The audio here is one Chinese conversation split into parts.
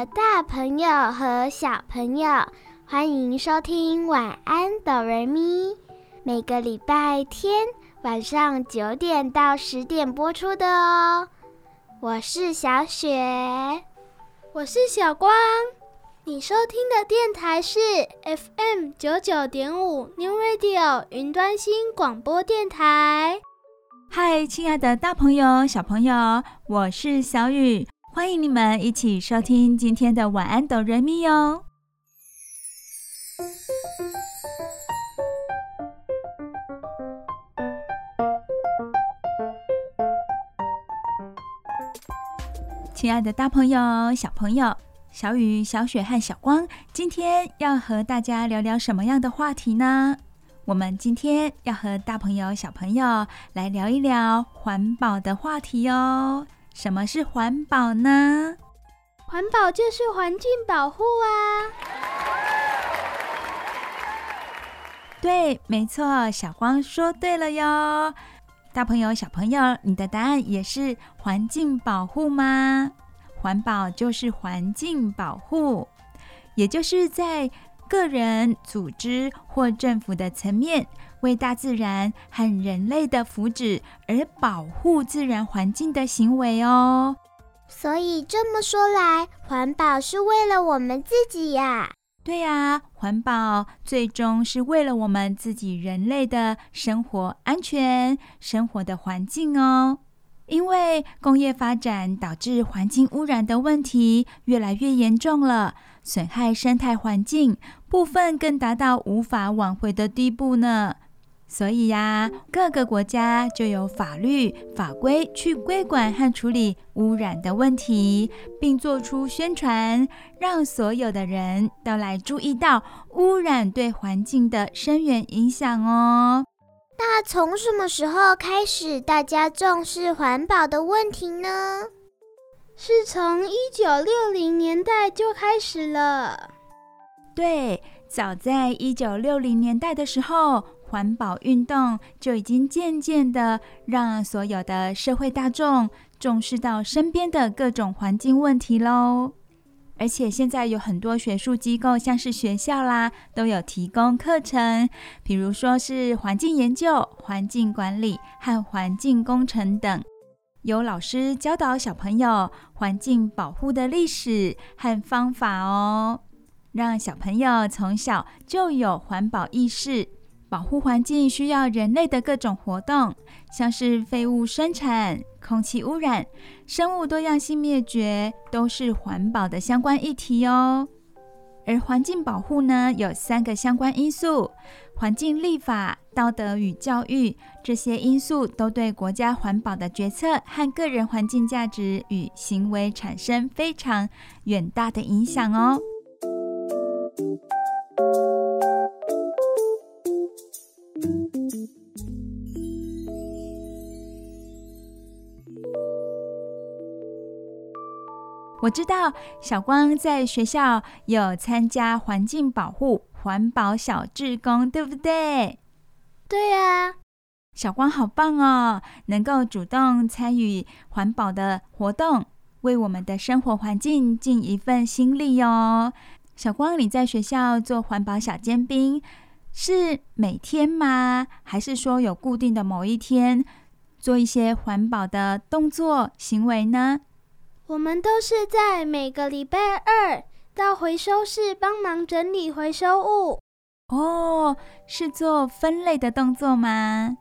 的大朋友和小朋友，欢迎收听《晚安哆瑞咪》，每个礼拜天晚上九点到十点播出的哦。我是小雪，我是小光，你收听的电台是 FM 九九点五 New Radio 云端新广播电台。嗨，亲爱的大朋友、小朋友，我是小雨。欢迎你们一起收听今天的晚安哆瑞咪哟。亲爱的大朋友、小朋友，小雨、小雪和小光，今天要和大家聊聊什么样的话题呢？我们今天要和大朋友、小朋友来聊一聊环保的话题哦。什么是环保呢？环保就是环境保护啊！对，没错，小光说对了哟。大朋友、小朋友，你的答案也是环境保护吗？环保就是环境保护，也就是在个人、组织或政府的层面。为大自然和人类的福祉而保护自然环境的行为哦。所以这么说来，环保是为了我们自己呀？对呀，环保最终是为了我们自己人类的生活安全、生活的环境哦。因为工业发展导致环境污染的问题越来越严重了，损害生态环境，部分更达到无法挽回的地步呢。所以呀，各个国家就有法律法规去规管和处理污染的问题，并做出宣传，让所有的人都来注意到污染对环境的深远影响哦。那从什么时候开始大家重视环保的问题呢？是从一九六零年代就开始了。对，早在一九六零年代的时候。环保运动就已经渐渐的让所有的社会大众重视到身边的各种环境问题喽。而且现在有很多学术机构，像是学校啦，都有提供课程，比如说是环境研究、环境管理和环境工程等，有老师教导小朋友环境保护的历史和方法哦，让小朋友从小就有环保意识。保护环境需要人类的各种活动，像是废物生产、空气污染、生物多样性灭绝，都是环保的相关议题哦。而环境保护呢，有三个相关因素：环境立法、道德与教育，这些因素都对国家环保的决策和个人环境价值与行为产生非常远大的影响哦。我知道小光在学校有参加环境保护环保小志工，对不对？对呀，小光好棒哦，能够主动参与环保的活动，为我们的生活环境尽一份心力哦。小光，你在学校做环保小尖兵，是每天吗？还是说有固定的某一天做一些环保的动作行为呢？我们都是在每个礼拜二到回收室帮忙整理回收物。哦，是做分类的动作吗？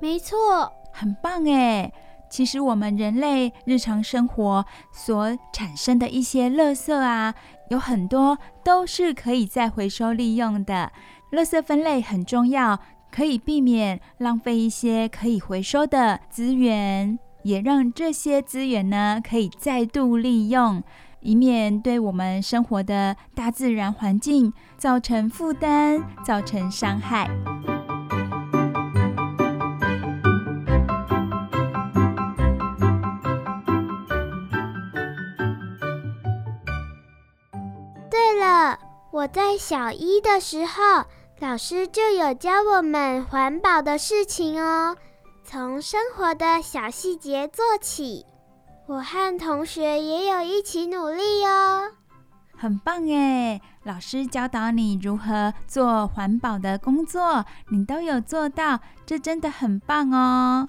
没错，很棒诶。其实我们人类日常生活所产生的一些垃圾啊，有很多都是可以再回收利用的。垃圾分类很重要，可以避免浪费一些可以回收的资源。也让这些资源呢可以再度利用，以免对我们生活的大自然环境造成负担、造成伤害。对了，我在小一的时候，老师就有教我们环保的事情哦。从生活的小细节做起，我和同学也有一起努力哦。很棒耶！老师教导你如何做环保的工作，你都有做到，这真的很棒哦。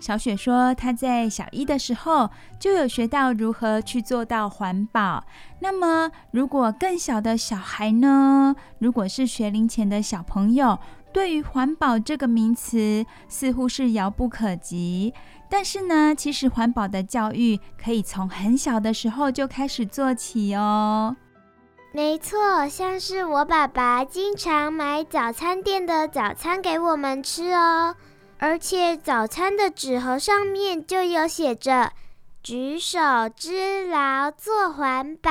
小雪说，她在小一的时候就有学到如何去做到环保。那么，如果更小的小孩呢？如果是学龄前的小朋友，对于环保这个名词，似乎是遥不可及。但是呢，其实环保的教育可以从很小的时候就开始做起哦。没错，像是我爸爸经常买早餐店的早餐给我们吃哦，而且早餐的纸盒上面就有写着“举手之劳做环保”，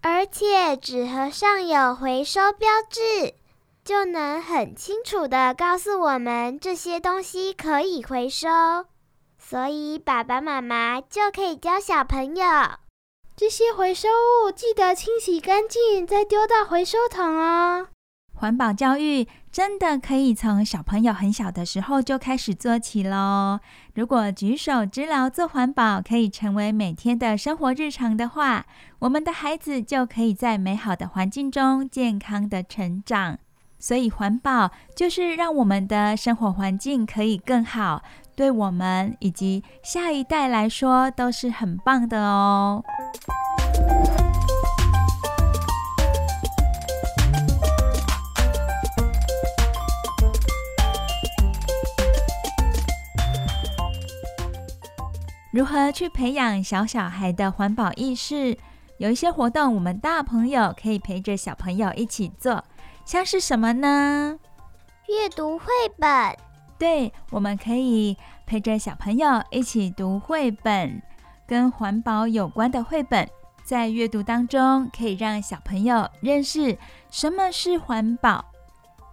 而且纸盒上有回收标志。就能很清楚的告诉我们这些东西可以回收，所以爸爸妈妈就可以教小朋友，这些回收物记得清洗干净再丢到回收桶哦。环保教育真的可以从小朋友很小的时候就开始做起喽。如果举手之劳做环保可以成为每天的生活日常的话，我们的孩子就可以在美好的环境中健康的成长。所以，环保就是让我们的生活环境可以更好，对我们以及下一代来说都是很棒的哦。如何去培养小小孩的环保意识？有一些活动，我们大朋友可以陪着小朋友一起做。像是什么呢？阅读绘本。对，我们可以陪着小朋友一起读绘本，跟环保有关的绘本。在阅读当中，可以让小朋友认识什么是环保。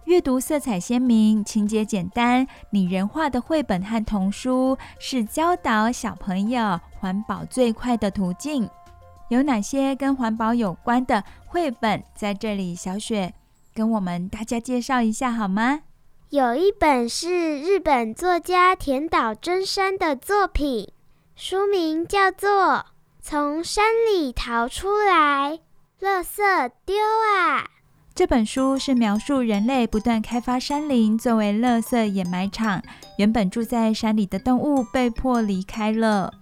阅读色彩鲜明、情节简单、拟人化的绘本和童书，是教导小朋友环保最快的途径。有哪些跟环保有关的绘本？在这里，小雪。跟我们大家介绍一下好吗？有一本是日本作家田岛真山的作品，书名叫做《从山里逃出来，垃圾丢啊》。这本书是描述人类不断开发山林作为垃圾掩埋场，原本住在山里的动物被迫离开了。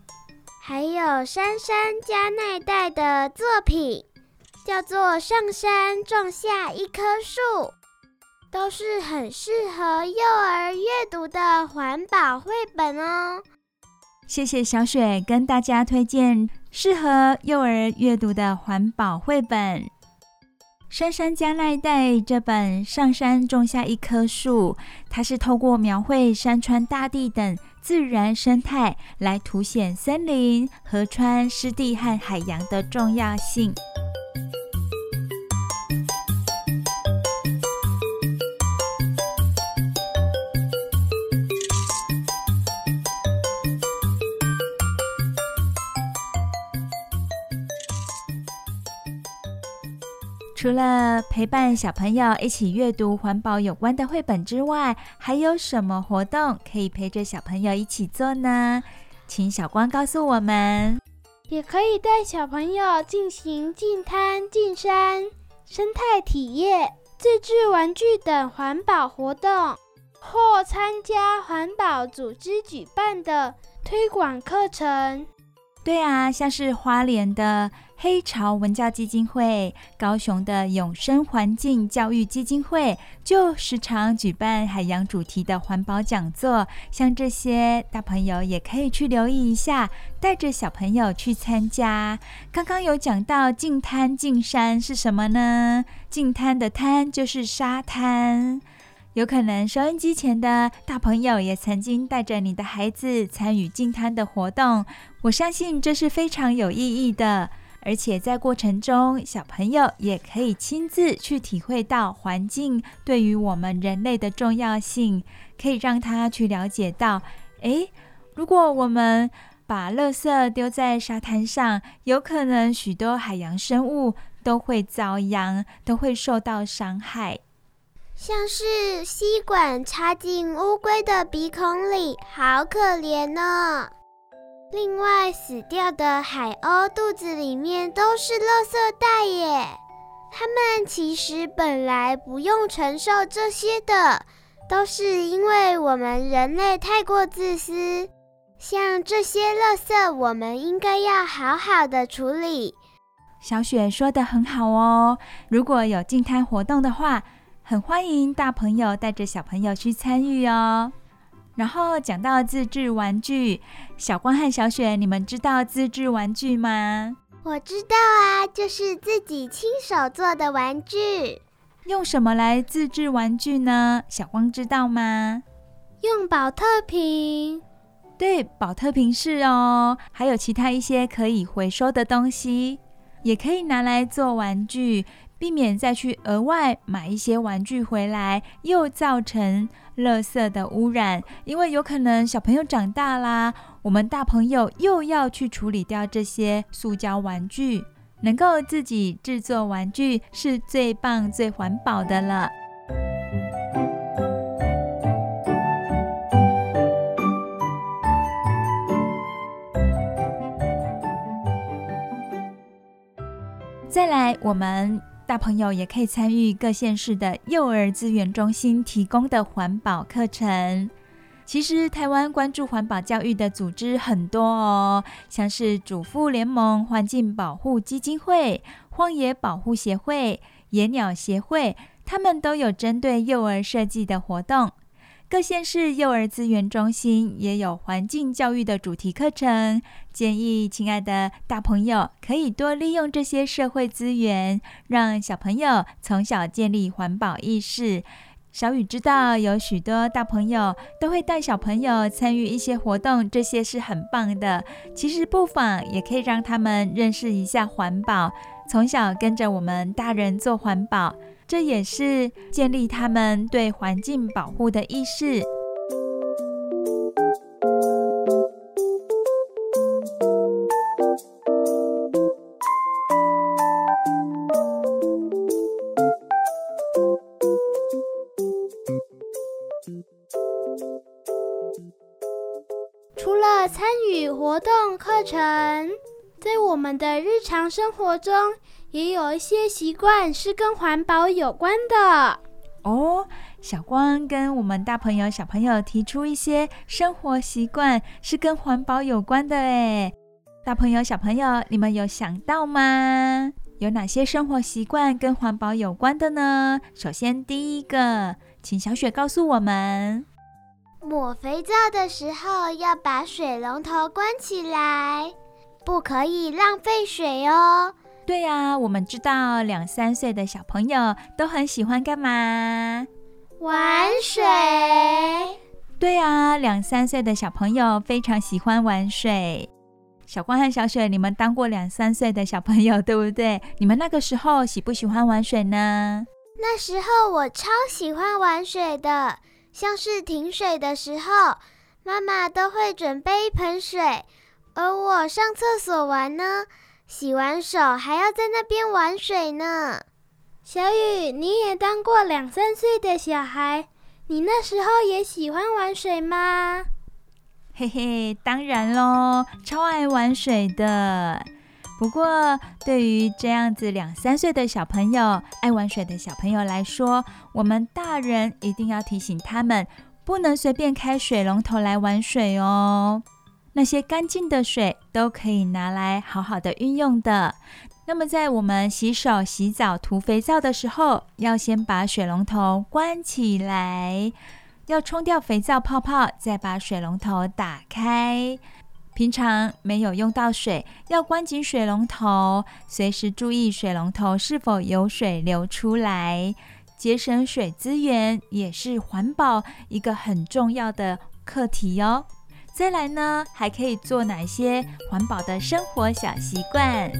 还有杉山加奈代的作品。叫做上山种下一棵树，都是很适合幼儿阅读的环保绘本哦。谢谢小雪跟大家推荐适合幼儿阅读的环保绘本。杉山加奈代这本《上山种下一棵树》，它是透过描绘山川大地等自然生态，来凸显森林、河川、湿地和海洋的重要性。除了陪伴小朋友一起阅读环保有关的绘本之外，还有什么活动可以陪着小朋友一起做呢？请小光告诉我们。也可以带小朋友进行进滩、进山、生态体验、自制玩具等环保活动，或参加环保组织举办的推广课程。对啊，像是花莲的黑潮文教基金会、高雄的永生环境教育基金会，就时常举办海洋主题的环保讲座。像这些大朋友也可以去留意一下，带着小朋友去参加。刚刚有讲到净滩净山是什么呢？净滩的滩就是沙滩，有可能收音机前的大朋友也曾经带着你的孩子参与净滩的活动，我相信这是非常有意义的。而且在过程中，小朋友也可以亲自去体会到环境对于我们人类的重要性，可以让他去了解到，诶，如果我们把垃圾丢在沙滩上，有可能许多海洋生物都会遭殃，都会受到伤害。像是吸管插进乌龟的鼻孔里，好可怜呢。另外，死掉的海鸥肚子里面都是垃圾袋耶。它们其实本来不用承受这些的，都是因为我们人类太过自私。像这些垃圾，我们应该要好好的处理。小雪说得很好哦。如果有净滩活动的话，很欢迎大朋友带着小朋友去参与哦。然后讲到自制玩具，小光和小雪，你们知道自制玩具吗？我知道啊，就是自己亲手做的玩具。用什么来自制玩具呢？小光知道吗？用保特瓶。对，保特瓶是哦。还有其他一些可以回收的东西，也可以拿来做玩具。避免再去额外买一些玩具回来，又造成垃圾的污染。因为有可能小朋友长大啦，我们大朋友又要去处理掉这些塑胶玩具。能够自己制作玩具是最棒、最环保的了。再来，我们。大朋友也可以参与各县市的幼儿资源中心提供的环保课程。其实，台湾关注环保教育的组织很多哦，像是主妇联盟环境保护基金会、荒野保护协会、野鸟协会，他们都有针对幼儿设计的活动。各县市幼儿资源中心也有环境教育的主题课程，建议亲爱的大朋友可以多利用这些社会资源，让小朋友从小建立环保意识。小雨知道有许多大朋友都会带小朋友参与一些活动，这些是很棒的。其实不妨也可以让他们认识一下环保，从小跟着我们大人做环保。这也是建立他们对环境保护的意识。除了参与活动课程，在我们的日常生活中，也有一些习惯是跟环保有关的哦。小光跟我们大朋友、小朋友提出一些生活习惯是跟环保有关的诶。大朋友、小朋友，你们有想到吗？有哪些生活习惯跟环保有关的呢？首先，第一个，请小雪告诉我们：抹肥皂的时候要把水龙头关起来，不可以浪费水哦。对呀，我们知道两三岁的小朋友都很喜欢干嘛？玩水。对呀，两三岁的小朋友非常喜欢玩水。小光和小雪，你们当过两三岁的小朋友，对不对？你们那个时候喜不喜欢玩水呢？那时候我超喜欢玩水的，像是停水的时候，妈妈都会准备一盆水，而我上厕所玩呢。洗完手还要在那边玩水呢。小雨，你也当过两三岁的小孩，你那时候也喜欢玩水吗？嘿嘿，当然喽，超爱玩水的。不过，对于这样子两三岁的小朋友，爱玩水的小朋友来说，我们大人一定要提醒他们，不能随便开水龙头来玩水哦。那些干净的水都可以拿来好好的运用的。那么，在我们洗手、洗澡、涂肥皂的时候，要先把水龙头关起来，要冲掉肥皂泡泡，再把水龙头打开。平常没有用到水，要关紧水龙头，随时注意水龙头是否有水流出来。节省水资源也是环保一个很重要的课题哦。再来呢，还可以做哪些环保的生活小习惯？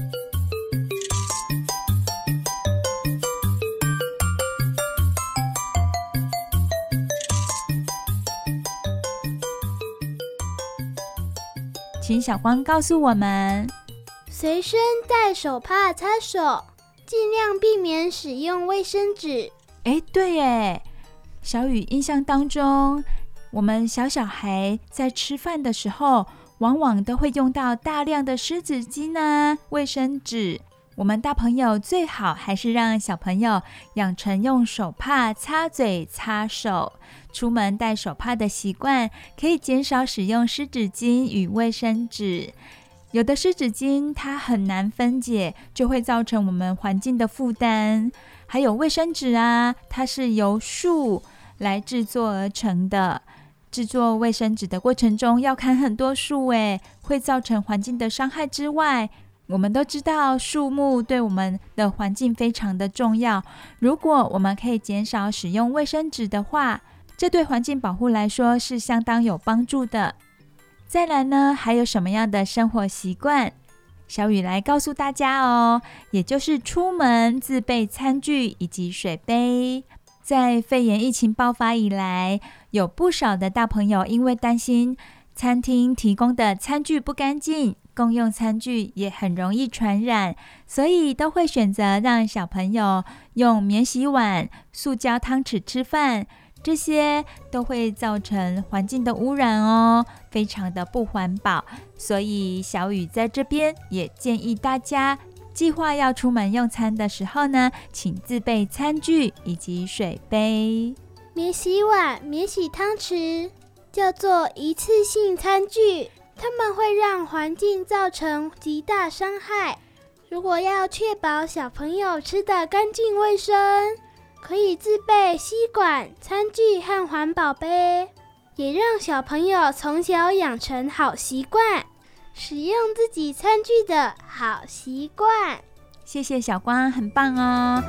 请小光告诉我们：随身带手帕擦手，尽量避免使用卫生纸。哎，对耶，小雨印象当中，我们小小孩在吃饭的时候，往往都会用到大量的湿纸巾呢、卫生纸。我们大朋友最好还是让小朋友养成用手帕擦嘴、擦手，出门带手帕的习惯，可以减少使用湿纸巾与卫生纸。有的湿纸巾它很难分解，就会造成我们环境的负担。还有卫生纸啊，它是由树来制作而成的，制作卫生纸的过程中要砍很多树，诶，会造成环境的伤害之外。我们都知道树木对我们的环境非常的重要。如果我们可以减少使用卫生纸的话，这对环境保护来说是相当有帮助的。再来呢，还有什么样的生活习惯？小雨来告诉大家哦，也就是出门自备餐具以及水杯。在肺炎疫情爆发以来，有不少的大朋友因为担心餐厅提供的餐具不干净。共用餐具也很容易传染，所以都会选择让小朋友用免洗碗、塑胶汤匙吃饭，这些都会造成环境的污染哦，非常的不环保。所以小雨在这边也建议大家，计划要出门用餐的时候呢，请自备餐具以及水杯。免洗碗、免洗汤匙叫做一次性餐具。它们会让环境造成极大伤害。如果要确保小朋友吃得干净卫生，可以自备吸管、餐具和环保杯，也让小朋友从小养成好习惯，使用自己餐具的好习惯。谢谢小光，很棒哦。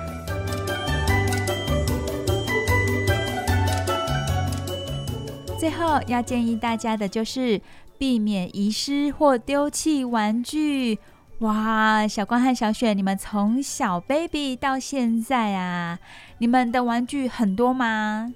最后要建议大家的就是。避免遗失或丢弃玩具。哇，小光和小雪，你们从小 baby 到现在啊，你们的玩具很多吗？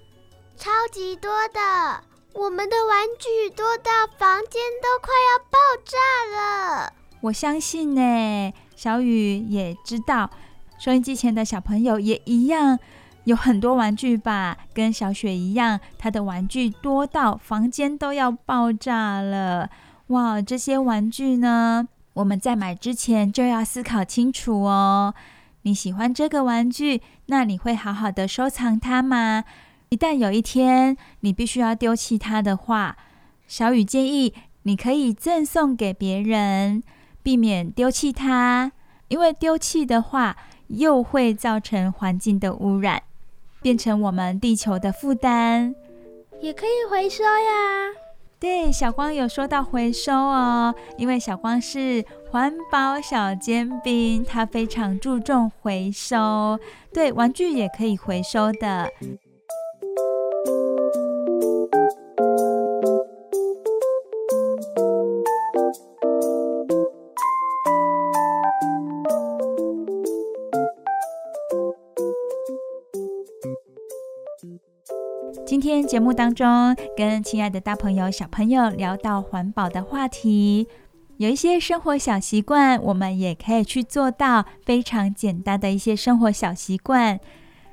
超级多的，我们的玩具多到房间都快要爆炸了。我相信呢，小雨也知道，收音机前的小朋友也一样。有很多玩具吧，跟小雪一样，她的玩具多到房间都要爆炸了。哇，这些玩具呢，我们在买之前就要思考清楚哦。你喜欢这个玩具，那你会好好的收藏它吗？一旦有一天你必须要丢弃它的话，小雨建议你可以赠送给别人，避免丢弃它，因为丢弃的话又会造成环境的污染。变成我们地球的负担，也可以回收呀。对，小光有说到回收哦，因为小光是环保小尖兵，他非常注重回收。对，玩具也可以回收的。天节目当中，跟亲爱的大朋友、小朋友聊到环保的话题，有一些生活小习惯，我们也可以去做到非常简单的一些生活小习惯。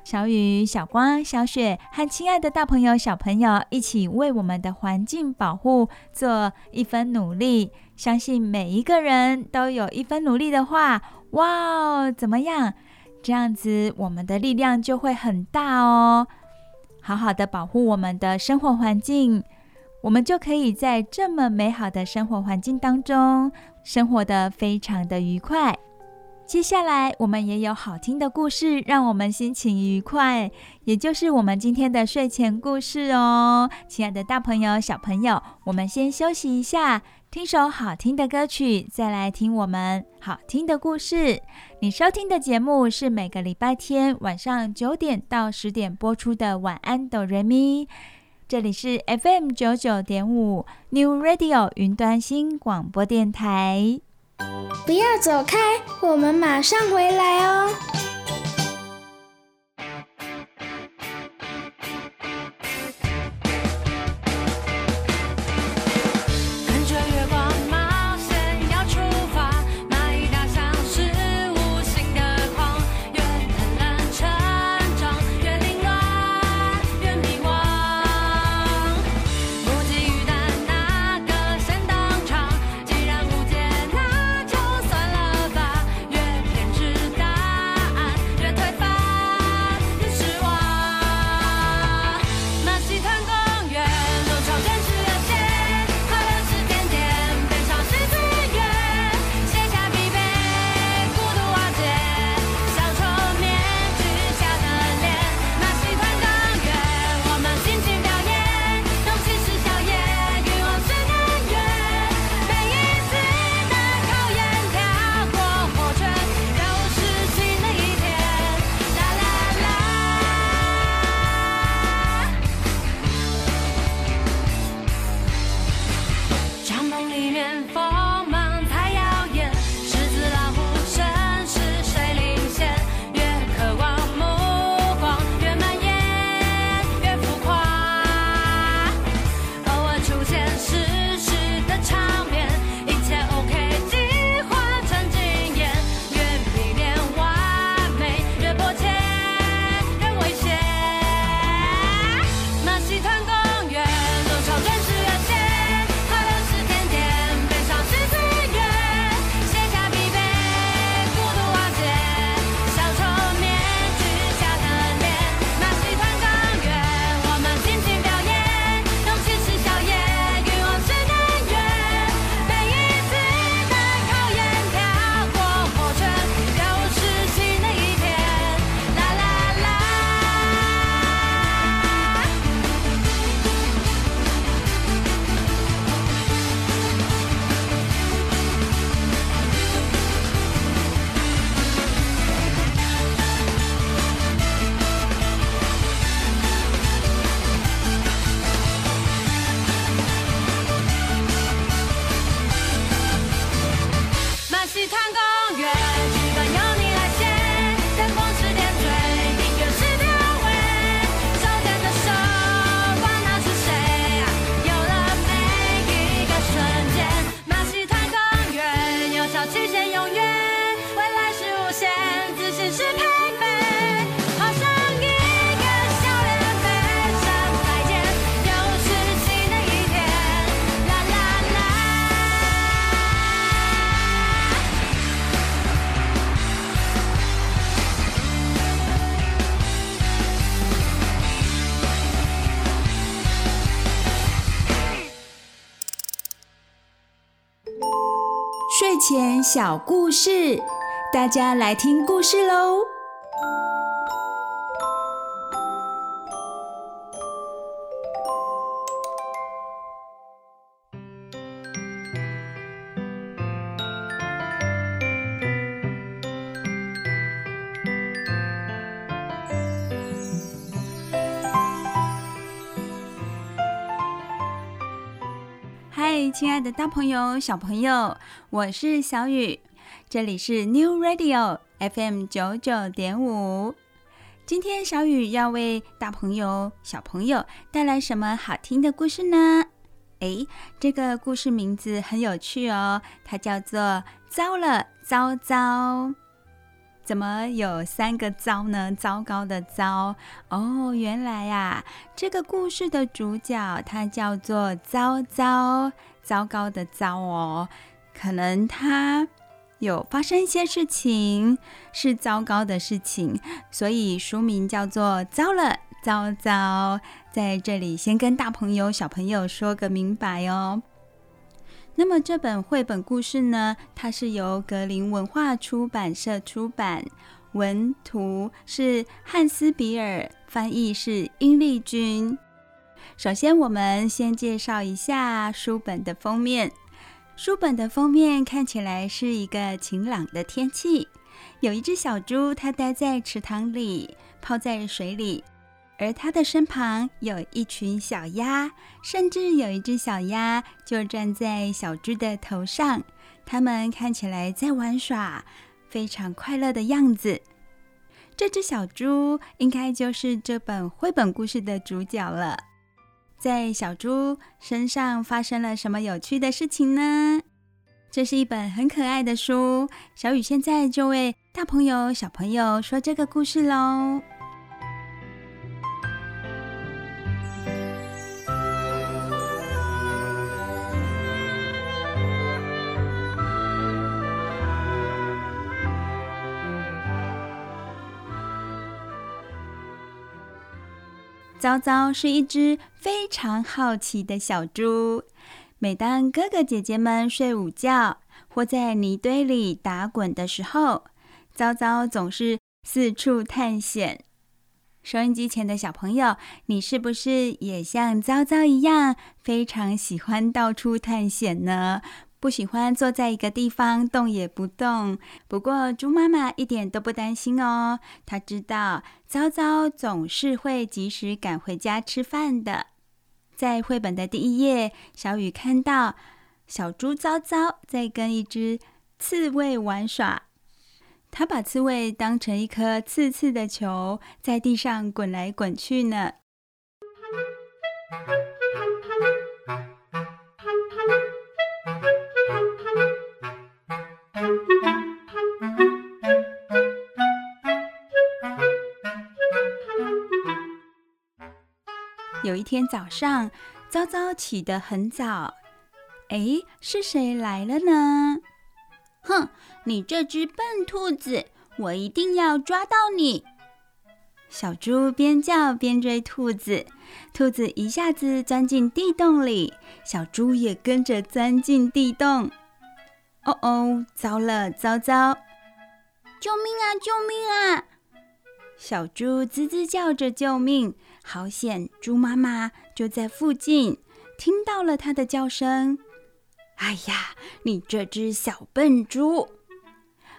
小雨、小光、小雪和亲爱的大朋友、小朋友一起为我们的环境保护做一分努力，相信每一个人都有一分努力的话，哇，怎么样？这样子我们的力量就会很大哦。好好的保护我们的生活环境，我们就可以在这么美好的生活环境当中生活得非常的愉快。接下来我们也有好听的故事，让我们心情愉快，也就是我们今天的睡前故事哦。亲爱的大朋友、小朋友，我们先休息一下，听首好听的歌曲，再来听我们好听的故事。你收听的节目是每个礼拜天晚上九点到十点播出的《晚安，哆瑞咪》。这里是 FM 九九点五 New Radio 云端新广播电台。不要走开，我们马上回来哦。前小故事，大家来听故事喽。亲爱的大朋友、小朋友，我是小雨，这里是 New Radio FM 九九点五。今天小雨要为大朋友、小朋友带来什么好听的故事呢？诶，这个故事名字很有趣哦，它叫做《糟了糟糟》。怎么有三个糟呢？糟糕的糟哦，原来呀，这个故事的主角他叫做糟糟。糟糕的糟哦，可能他有发生一些事情，是糟糕的事情，所以书名叫做《糟了糟糟》。在这里先跟大朋友、小朋友说个明白哦。那么这本绘本故事呢，它是由格林文化出版社出版，文图是汉斯比尔，翻译是殷丽君。首先，我们先介绍一下书本的封面。书本的封面看起来是一个晴朗的天气，有一只小猪，它待在池塘里，泡在水里，而它的身旁有一群小鸭，甚至有一只小鸭就站在小猪的头上，它们看起来在玩耍，非常快乐的样子。这只小猪应该就是这本绘本故事的主角了。在小猪身上发生了什么有趣的事情呢？这是一本很可爱的书，小雨现在就为大朋友、小朋友说这个故事喽。糟糟是一只非常好奇的小猪。每当哥哥姐姐们睡午觉或在泥堆里打滚的时候，糟糟总是四处探险。收音机前的小朋友，你是不是也像糟糟一样，非常喜欢到处探险呢？不喜欢坐在一个地方动也不动。不过猪妈妈一点都不担心哦，她知道糟糟总是会及时赶回家吃饭的。在绘本的第一页，小雨看到小猪糟糟在跟一只刺猬玩耍，他把刺猬当成一颗刺刺的球，在地上滚来滚去呢。有一天早上，糟糟起得很早。哎，是谁来了呢？哼，你这只笨兔子，我一定要抓到你！小猪边叫边追兔子，兔子一下子钻进地洞里，小猪也跟着钻进地洞。哦哦，糟了，糟糟！救命啊！救命啊！小猪吱吱叫着救命。好险！猪妈妈就在附近，听到了它的叫声。哎呀，你这只小笨猪！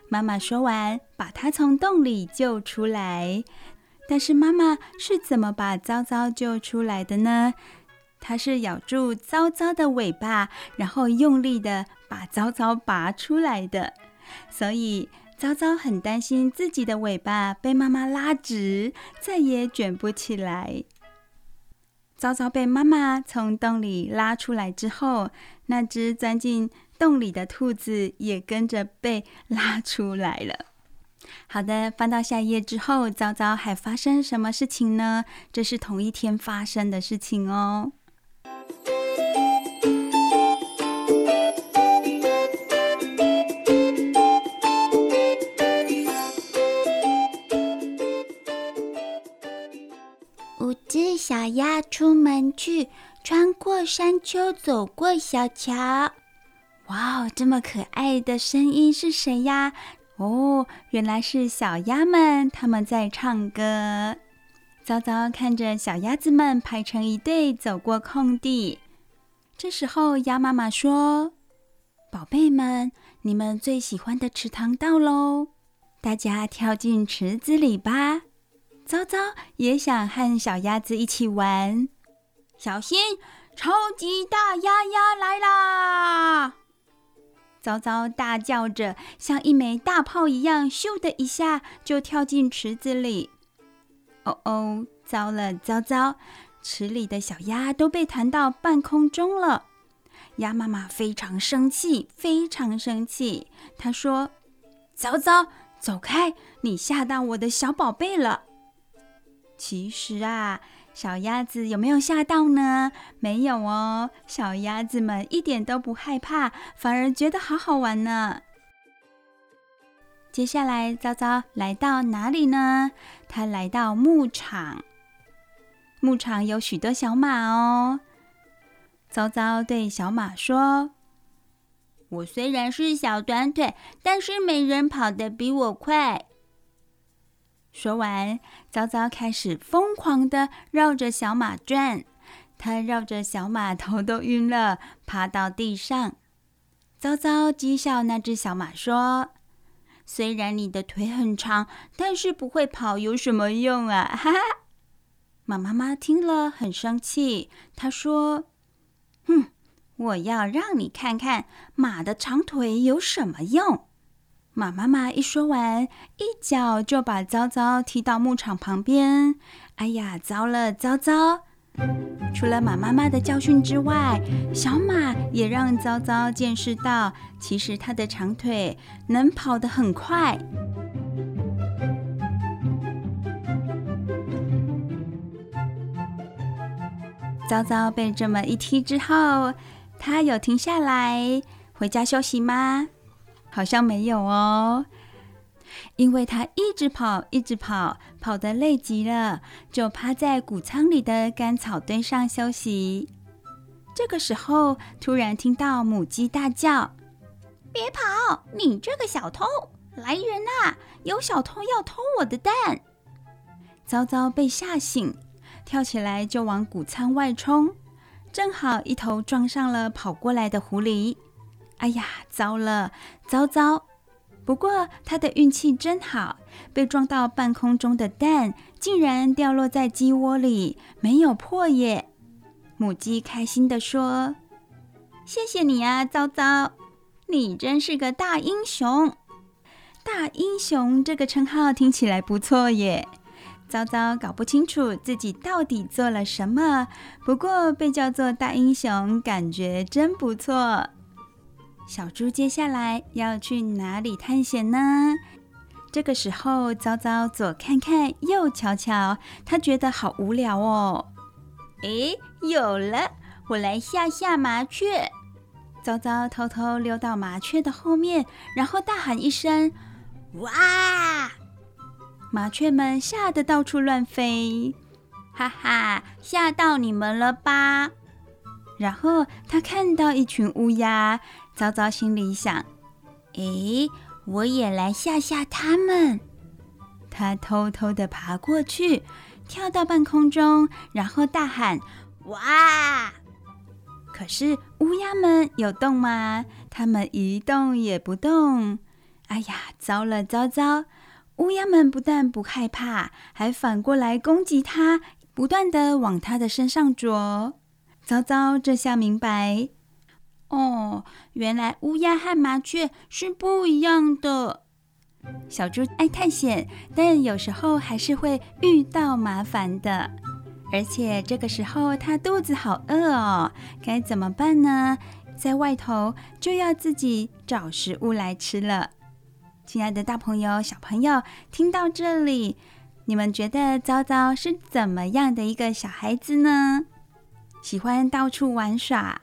妈妈说完，把它从洞里救出来。但是妈妈是怎么把糟糟救出来的呢？它是咬住糟糟的尾巴，然后用力的把糟糟拔出来的。所以。糟糟很担心自己的尾巴被妈妈拉直，再也卷不起来。糟糟被妈妈从洞里拉出来之后，那只钻进洞里的兔子也跟着被拉出来了。好的，翻到下一页之后，糟糟还发生什么事情呢？这是同一天发生的事情哦。小鸭出门去，穿过山丘，走过小桥。哇哦，这么可爱的声音是谁呀？哦，原来是小鸭们，他们在唱歌。早早看着小鸭子们排成一队走过空地。这时候，鸭妈妈说：“宝贝们，你们最喜欢的池塘到喽，大家跳进池子里吧。”糟糟也想和小鸭子一起玩，小心，超级大鸭鸭来啦！糟糟大叫着，像一枚大炮一样，咻的一下就跳进池子里。哦哦，糟了糟糟，池里的小鸭都被弹到半空中了。鸭妈妈非常生气，非常生气。她说：“糟糟，走开，你吓到我的小宝贝了。”其实啊，小鸭子有没有吓到呢？没有哦，小鸭子们一点都不害怕，反而觉得好好玩呢。接下来，糟糟来到哪里呢？他来到牧场，牧场有许多小马哦。糟糟对小马说：“我虽然是小短腿，但是没人跑得比我快。”说完，糟糟开始疯狂地绕着小马转，他绕着小马头都晕了，趴到地上。糟糟讥笑那只小马说：“虽然你的腿很长，但是不会跑有什么用啊？”哈哈。马妈妈听了很生气，她说：“哼，我要让你看看马的长腿有什么用。”马妈妈一说完，一脚就把糟糟踢到牧场旁边。哎呀，糟了，糟糟！除了马妈妈的教训之外，小马也让糟糟见识到，其实它的长腿能跑得很快。糟糟被这么一踢之后，它有停下来回家休息吗？好像没有哦，因为他一直跑，一直跑，跑得累极了，就趴在谷仓里的干草堆上休息。这个时候，突然听到母鸡大叫：“别跑！你这个小偷！来人呐！有小偷要偷我的蛋！”糟糟被吓醒，跳起来就往谷仓外冲，正好一头撞上了跑过来的狐狸。哎呀，糟了，糟糟！不过他的运气真好，被撞到半空中的蛋竟然掉落在鸡窝里，没有破耶。母鸡开心地说：“谢谢你啊，糟糟，你真是个大英雄！大英雄这个称号听起来不错耶。”糟糟搞不清楚自己到底做了什么，不过被叫做大英雄，感觉真不错。小猪接下来要去哪里探险呢？这个时候，糟糟左看看，右瞧瞧，他觉得好无聊哦。诶，有了，我来吓吓麻雀。糟糟偷偷溜到麻雀的后面，然后大喊一声：“哇！”麻雀们吓得到处乱飞，哈哈，吓到你们了吧？然后他看到一群乌鸦。糟糟心里想：“诶，我也来吓吓他们。”他偷偷地爬过去，跳到半空中，然后大喊：“哇！”可是乌鸦们有动吗？它们一动也不动。哎呀，糟了糟糟！乌鸦们不但不害怕，还反过来攻击他，不断地往他的身上啄。糟糟这下明白。哦，原来乌鸦和麻雀是不一样的。小猪爱探险，但有时候还是会遇到麻烦的。而且这个时候它肚子好饿哦，该怎么办呢？在外头就要自己找食物来吃了。亲爱的大朋友、小朋友，听到这里，你们觉得糟糟是怎么样的一个小孩子呢？喜欢到处玩耍。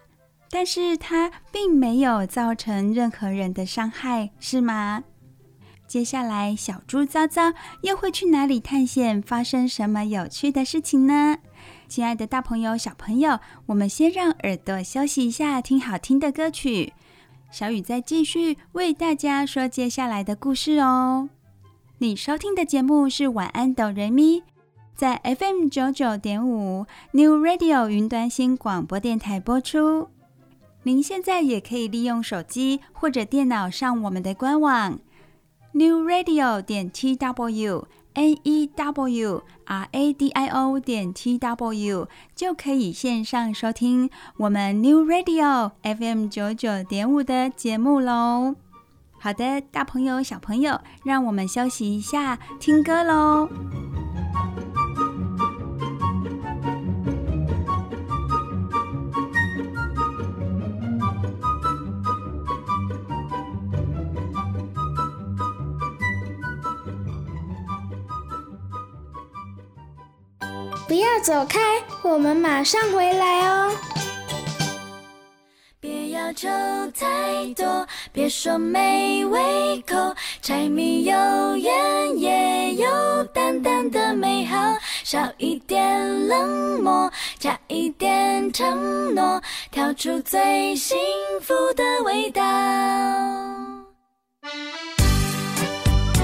但是它并没有造成任何人的伤害，是吗？接下来，小猪糟糟又会去哪里探险？发生什么有趣的事情呢？亲爱的大朋友、小朋友，我们先让耳朵休息一下，听好听的歌曲。小雨再继续为大家说接下来的故事哦。你收听的节目是晚安哆瑞咪，在 FM 九九点五 New Radio 云端新广播电台播出。您现在也可以利用手机或者电脑上我们的官网 new radio 点 t w n e w r a d i o 点 t w 就可以线上收听我们 New Radio FM 九九点五的节目喽。好的，大朋友小朋友，让我们休息一下，听歌喽。走开，我们马上回来哦。别要求太多，别说没胃口，柴米油盐也有淡淡的美好，少一点冷漠，加一点承诺，调出最幸福的味道。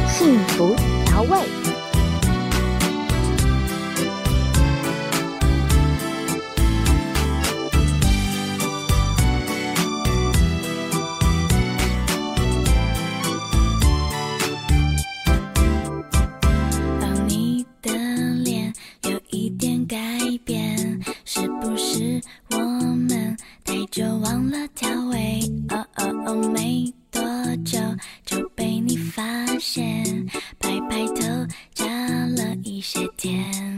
幸福调味。就忘了调味哦哦哦没多久就被你发现拍拍头加了一些甜。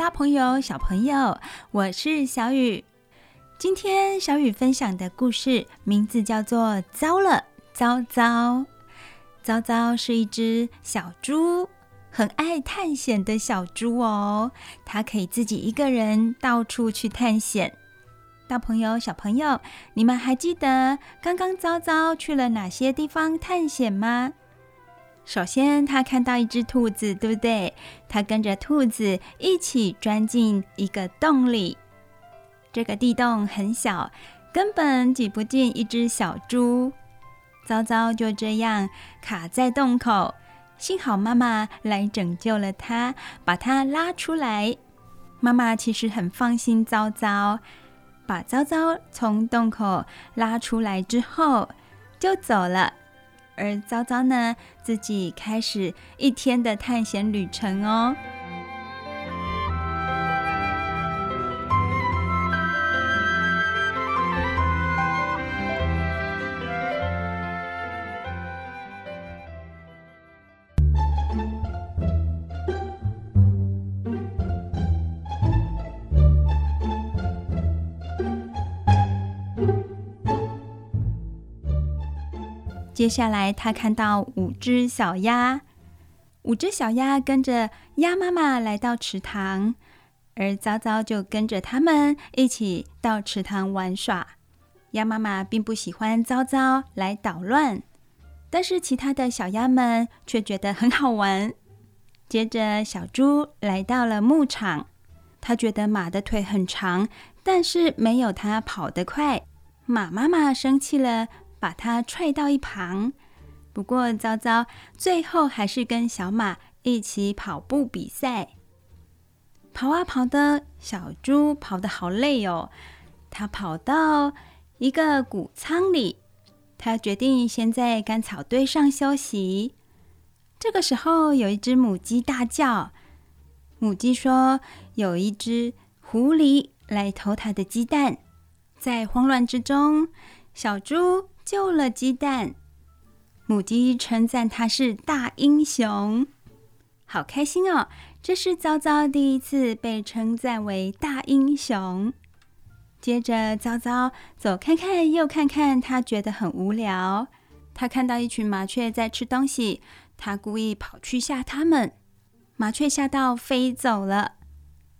大朋友、小朋友，我是小雨。今天小雨分享的故事名字叫做《糟了，糟糟》。糟糟是一只小猪，很爱探险的小猪哦。它可以自己一个人到处去探险。大朋友、小朋友，你们还记得刚刚糟糟去了哪些地方探险吗？首先，他看到一只兔子，对不对？他跟着兔子一起钻进一个洞里。这个地洞很小，根本挤不进一只小猪。糟糟就这样卡在洞口，幸好妈妈来拯救了他，把他拉出来。妈妈其实很放心糟糟，把糟糟从洞口拉出来之后就走了。而糟糟呢，自己开始一天的探险旅程哦。接下来，他看到五只小鸭，五只小鸭跟着鸭妈妈来到池塘，而糟糟就跟着他们一起到池塘玩耍。鸭妈妈并不喜欢糟糟来捣乱，但是其他的小鸭们却觉得很好玩。接着，小猪来到了牧场，他觉得马的腿很长，但是没有它跑得快。马妈妈生气了。把它踹到一旁。不过，糟糟最后还是跟小马一起跑步比赛。跑啊跑的，小猪跑得好累哦。它跑到一个谷仓里，它决定先在干草堆上休息。这个时候，有一只母鸡大叫。母鸡说：“有一只狐狸来偷它的鸡蛋。”在慌乱之中，小猪。救了鸡蛋，母鸡称赞他是大英雄，好开心哦！这是糟糟第一次被称赞为大英雄。接着，糟糟左看看右看看，他觉得很无聊。他看到一群麻雀在吃东西，他故意跑去吓它们，麻雀吓到飞走了。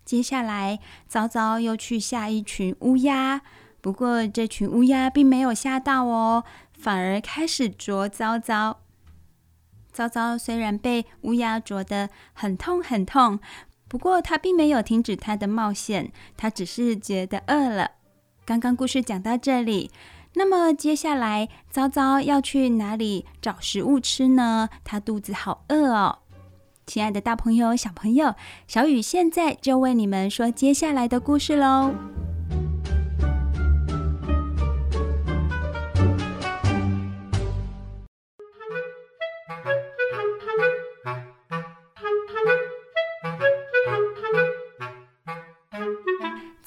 接下来，糟糟又去吓一群乌鸦。不过，这群乌鸦并没有吓到哦，反而开始啄糟糟。糟糟虽然被乌鸦啄得很痛很痛，不过他并没有停止他的冒险，他只是觉得饿了。刚刚故事讲到这里，那么接下来糟糟要去哪里找食物吃呢？他肚子好饿哦。亲爱的大朋友、小朋友，小雨现在就为你们说接下来的故事喽。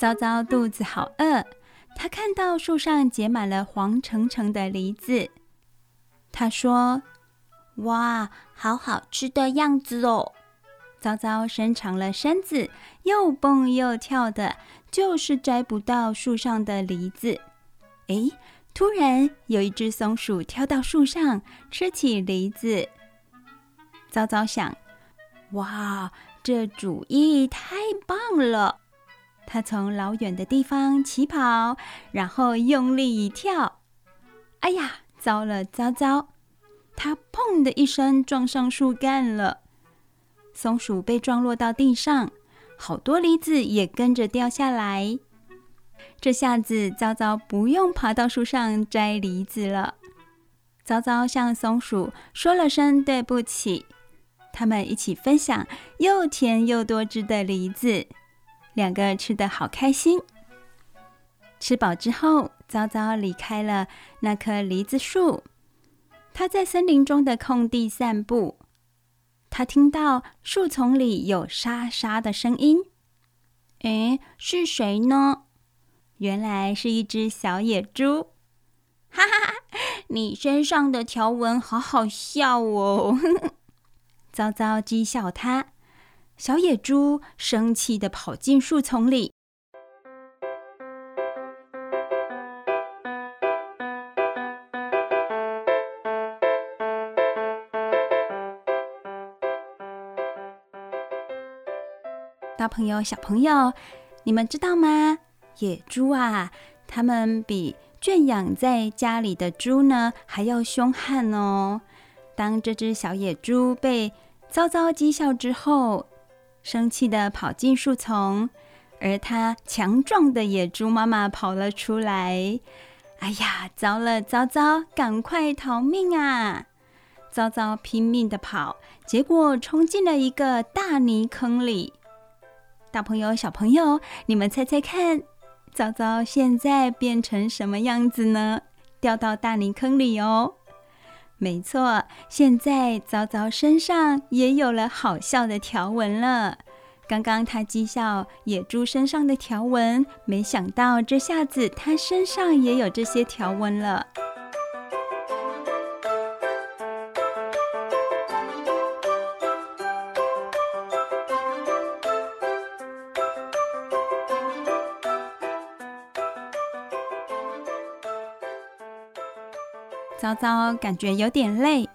糟糟肚子好饿，他看到树上结满了黄澄澄的梨子。他说：“哇，好好吃的样子哦！”糟糟伸长了身子，又蹦又跳的，就是摘不到树上的梨子。哎，突然有一只松鼠跳到树上，吃起梨子。糟糟想：“哇，这主意太棒了！”他从老远的地方起跑，然后用力一跳。哎呀，糟了糟糟！他砰的一声撞上树干了，松鼠被撞落到地上，好多梨子也跟着掉下来。这下子糟糟不用爬到树上摘梨子了。糟糟向松鼠说了声对不起，他们一起分享又甜又多汁的梨子。两个吃得好开心。吃饱之后，糟糟离开了那棵梨子树。他在森林中的空地散步。他听到树丛里有沙沙的声音。诶，是谁呢？原来是一只小野猪。哈哈哈，你身上的条纹好好笑哦！糟糟讥笑他。小野猪生气地跑进树丛里。大朋友、小朋友，你们知道吗？野猪啊，它们比圈养在家里的猪呢还要凶悍哦。当这只小野猪被遭遭讥笑之后，生气地跑进树丛，而它强壮的野猪妈妈跑了出来。哎呀，糟了糟糟，赶快逃命啊！糟糟拼命地跑，结果冲进了一个大泥坑里。大朋友、小朋友，你们猜猜看，糟糟现在变成什么样子呢？掉到大泥坑里哦。没错，现在糟糟身上也有了好笑的条纹了。刚刚他讥笑野猪身上的条纹，没想到这下子他身上也有这些条纹了。糟糟感觉有点累，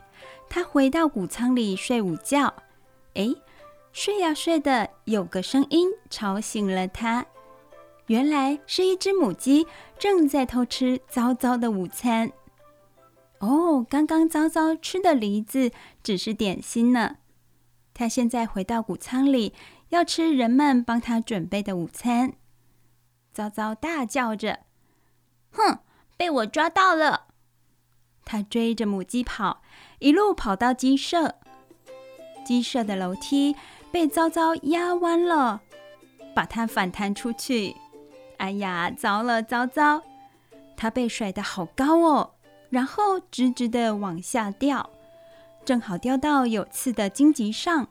他回到谷仓里睡午觉。哎，睡呀睡的，有个声音吵醒了他。原来是一只母鸡正在偷吃糟糟的午餐。哦，刚刚糟糟吃的梨子只是点心呢。他现在回到谷仓里，要吃人们帮他准备的午餐。糟糟大叫着：“哼，被我抓到了！”他追着母鸡跑，一路跑到鸡舍。鸡舍的楼梯被糟糟压弯了，把它反弹出去。哎呀，糟了糟糟！它被甩得好高哦，然后直直的往下掉，正好掉到有刺的荆棘上。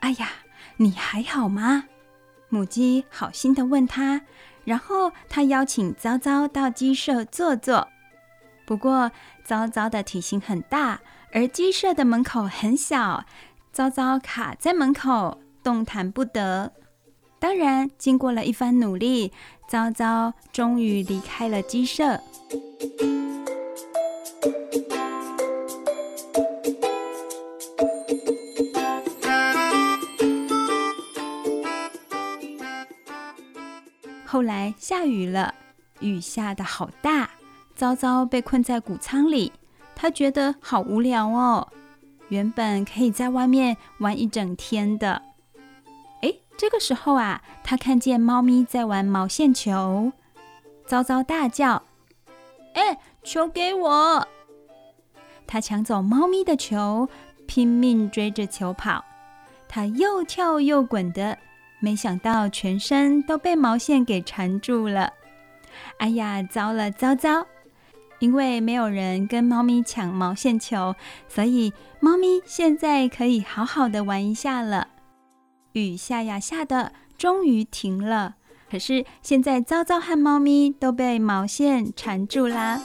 哎呀，你还好吗？母鸡好心的问他，然后他邀请糟糟到鸡舍坐坐。不过，糟糟的体型很大，而鸡舍的门口很小，糟糟卡在门口，动弹不得。当然，经过了一番努力，糟糟终于离开了鸡舍。后来下雨了，雨下的好大。糟糟被困在谷仓里，他觉得好无聊哦。原本可以在外面玩一整天的，哎，这个时候啊，他看见猫咪在玩毛线球，糟糟大叫：“哎，球给我！”他抢走猫咪的球，拼命追着球跑。他又跳又滚的，没想到全身都被毛线给缠住了。哎呀，糟了糟糟！因为没有人跟猫咪抢毛线球，所以猫咪现在可以好好的玩一下了。雨下呀下的，终于停了。可是现在糟糟和猫咪都被毛线缠住啦。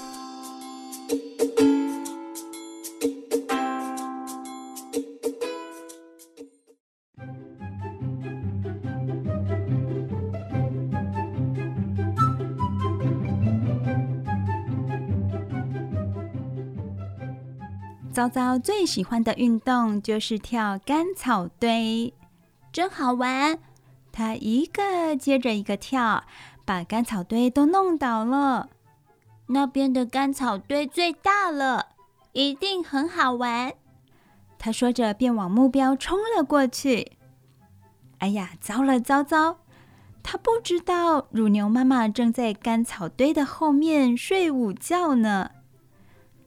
糟糟最喜欢的运动就是跳干草堆，真好玩。他一个接着一个跳，把干草堆都弄倒了。那边的干草堆最大了，一定很好玩。他说着，便往目标冲了过去。哎呀，糟了糟糟！他不知道乳牛妈妈正在干草堆的后面睡午觉呢。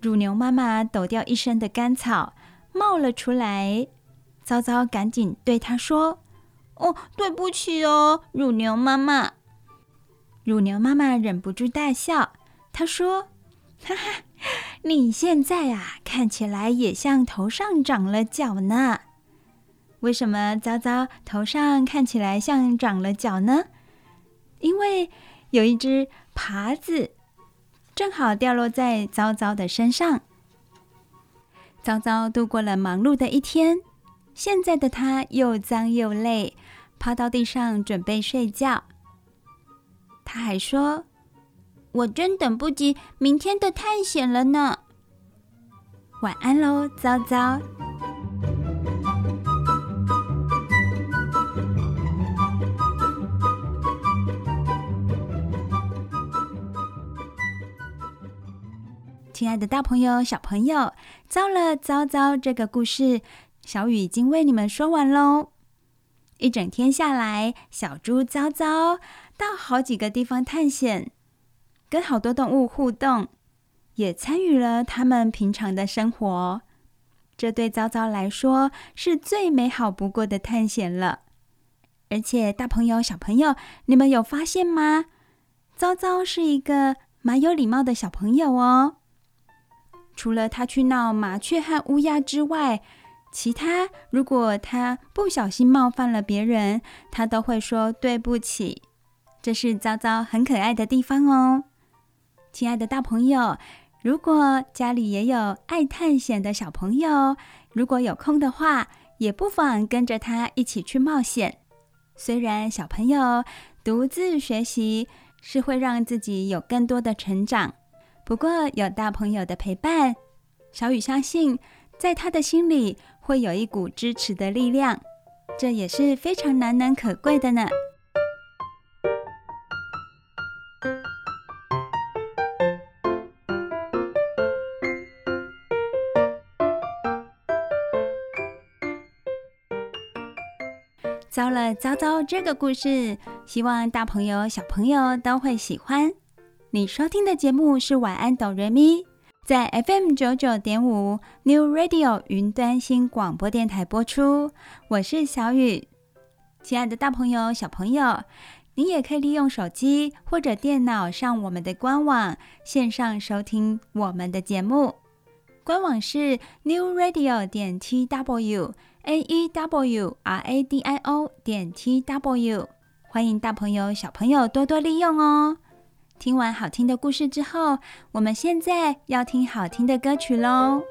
乳牛妈妈抖掉一身的干草，冒了出来。糟糟赶紧对她说：“哦，对不起哦，乳牛妈妈。”乳牛妈妈忍不住大笑，她说：“哈哈，你现在啊，看起来也像头上长了角呢。为什么糟糟头上看起来像长了角呢？因为有一只耙子。”正好掉落在糟糟的身上。糟糟度过了忙碌的一天，现在的他又脏又累，趴到地上准备睡觉。他还说：“我真等不及明天的探险了呢。”晚安喽，糟糟。亲爱的大朋友、小朋友，糟了糟糟！这个故事，小雨已经为你们说完喽。一整天下来，小猪糟糟到好几个地方探险，跟好多动物互动，也参与了他们平常的生活。这对糟糟来说是最美好不过的探险了。而且，大朋友、小朋友，你们有发现吗？糟糟是一个蛮有礼貌的小朋友哦。除了他去闹麻雀和乌鸦之外，其他如果他不小心冒犯了别人，他都会说对不起。这是糟糟很可爱的地方哦。亲爱的大朋友，如果家里也有爱探险的小朋友，如果有空的话，也不妨跟着他一起去冒险。虽然小朋友独自学习是会让自己有更多的成长。不过有大朋友的陪伴，小雨相信，在他的心里会有一股支持的力量，这也是非常难能可贵的呢。糟了糟糟，这个故事，希望大朋友小朋友都会喜欢。你收听的节目是晚安哆瑞咪，在 FM 九九点五 New Radio 云端新广播电台播出。我是小雨，亲爱的大朋友、小朋友，你也可以利用手机或者电脑上我们的官网线上收听我们的节目。官网是 New Radio 点 T W A E W R A D I O 点 T W，欢迎大朋友、小朋友多多利用哦。听完好听的故事之后，我们现在要听好听的歌曲喽。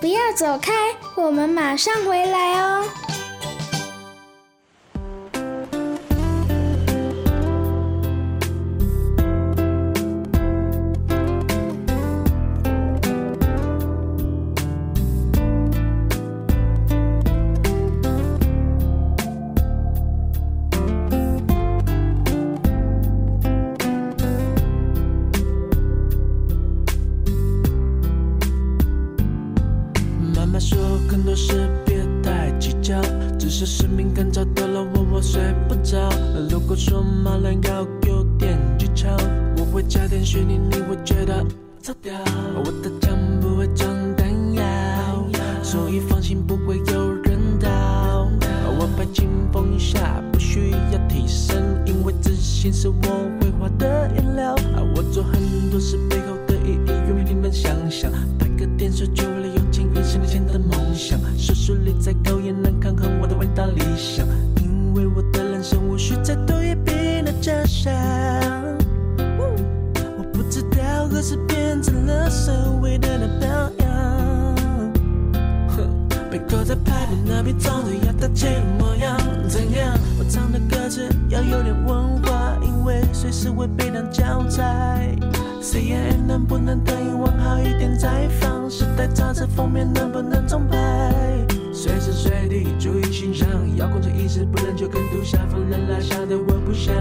不要走开，我们马上回来哦。如果说马兰糕有点技巧，我会加点雪泥，你会觉得超屌。我的枪不会装弹药，所以放心不会有人倒。我拍金风下不需要替身，因为自信是我绘画的颜料。我做很多事背后的意义，愿你们想想。拍个电视剧为了有钱，一生的钱的梦想，收术力再高也难抗衡我的伟大。理想。为我的人生无需再多一笔那假象。我不知道何时变成了所谓的那榜样。被搁在派对那边，装着要大气的模样，怎样？我唱的歌词要有点文化，因为随时会被当教材。CNN 能不能等英文好一点再放？时代杂志封面能不能重拍？随时随地注意欣赏，遥控着意识不能就跟杜下放人拉下的我不想。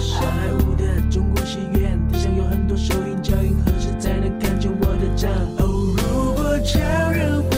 上海舞的中国戏院，地上有很多手印脚印，何时才能看见我的账？哦，如果叫人。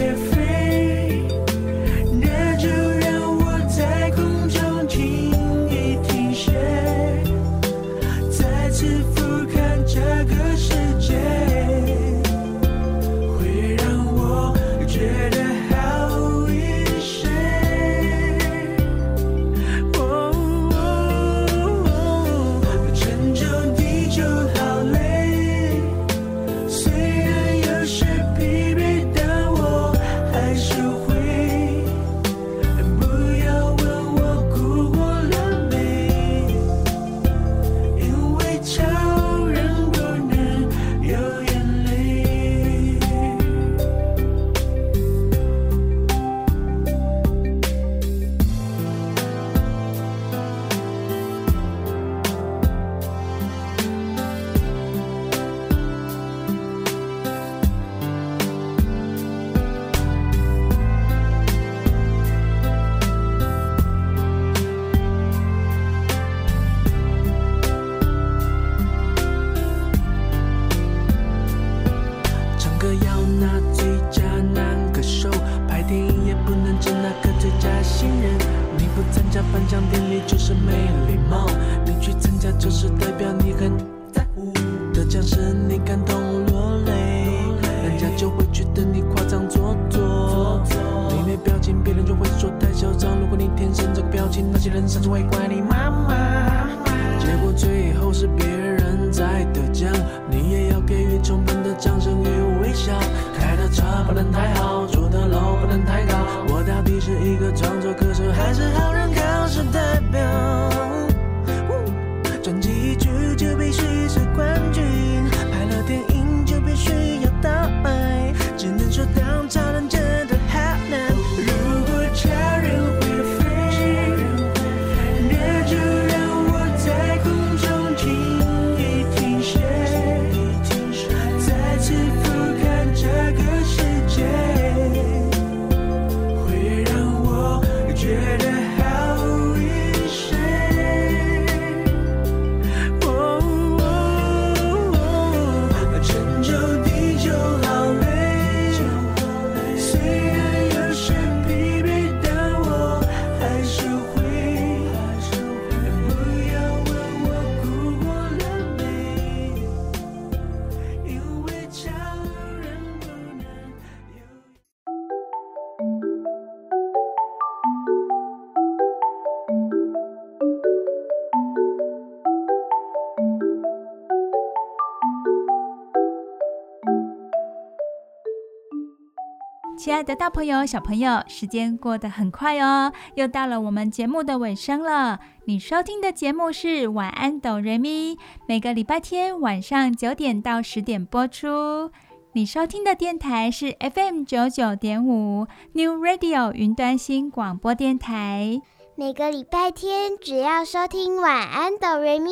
爱的大朋友、小朋友，时间过得很快哦，又到了我们节目的尾声了。你收听的节目是《晚安，哆瑞咪》，每个礼拜天晚上九点到十点播出。你收听的电台是 FM 九九点五 New Radio 云端新广播电台。每个礼拜天只要收听《晚安，哆瑞咪》，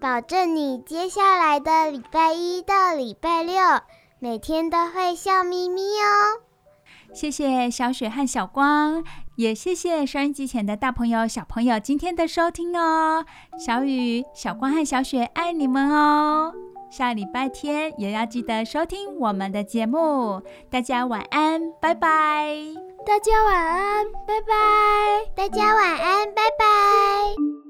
保证你接下来的礼拜一到礼拜六每天都会笑眯眯哦。谢谢小雪和小光，也谢谢收音机前的大朋友、小朋友今天的收听哦。小雨、小光和小雪爱你们哦。下礼拜天也要记得收听我们的节目。大家晚安，拜拜。大家晚安，拜拜。大家晚安，拜拜。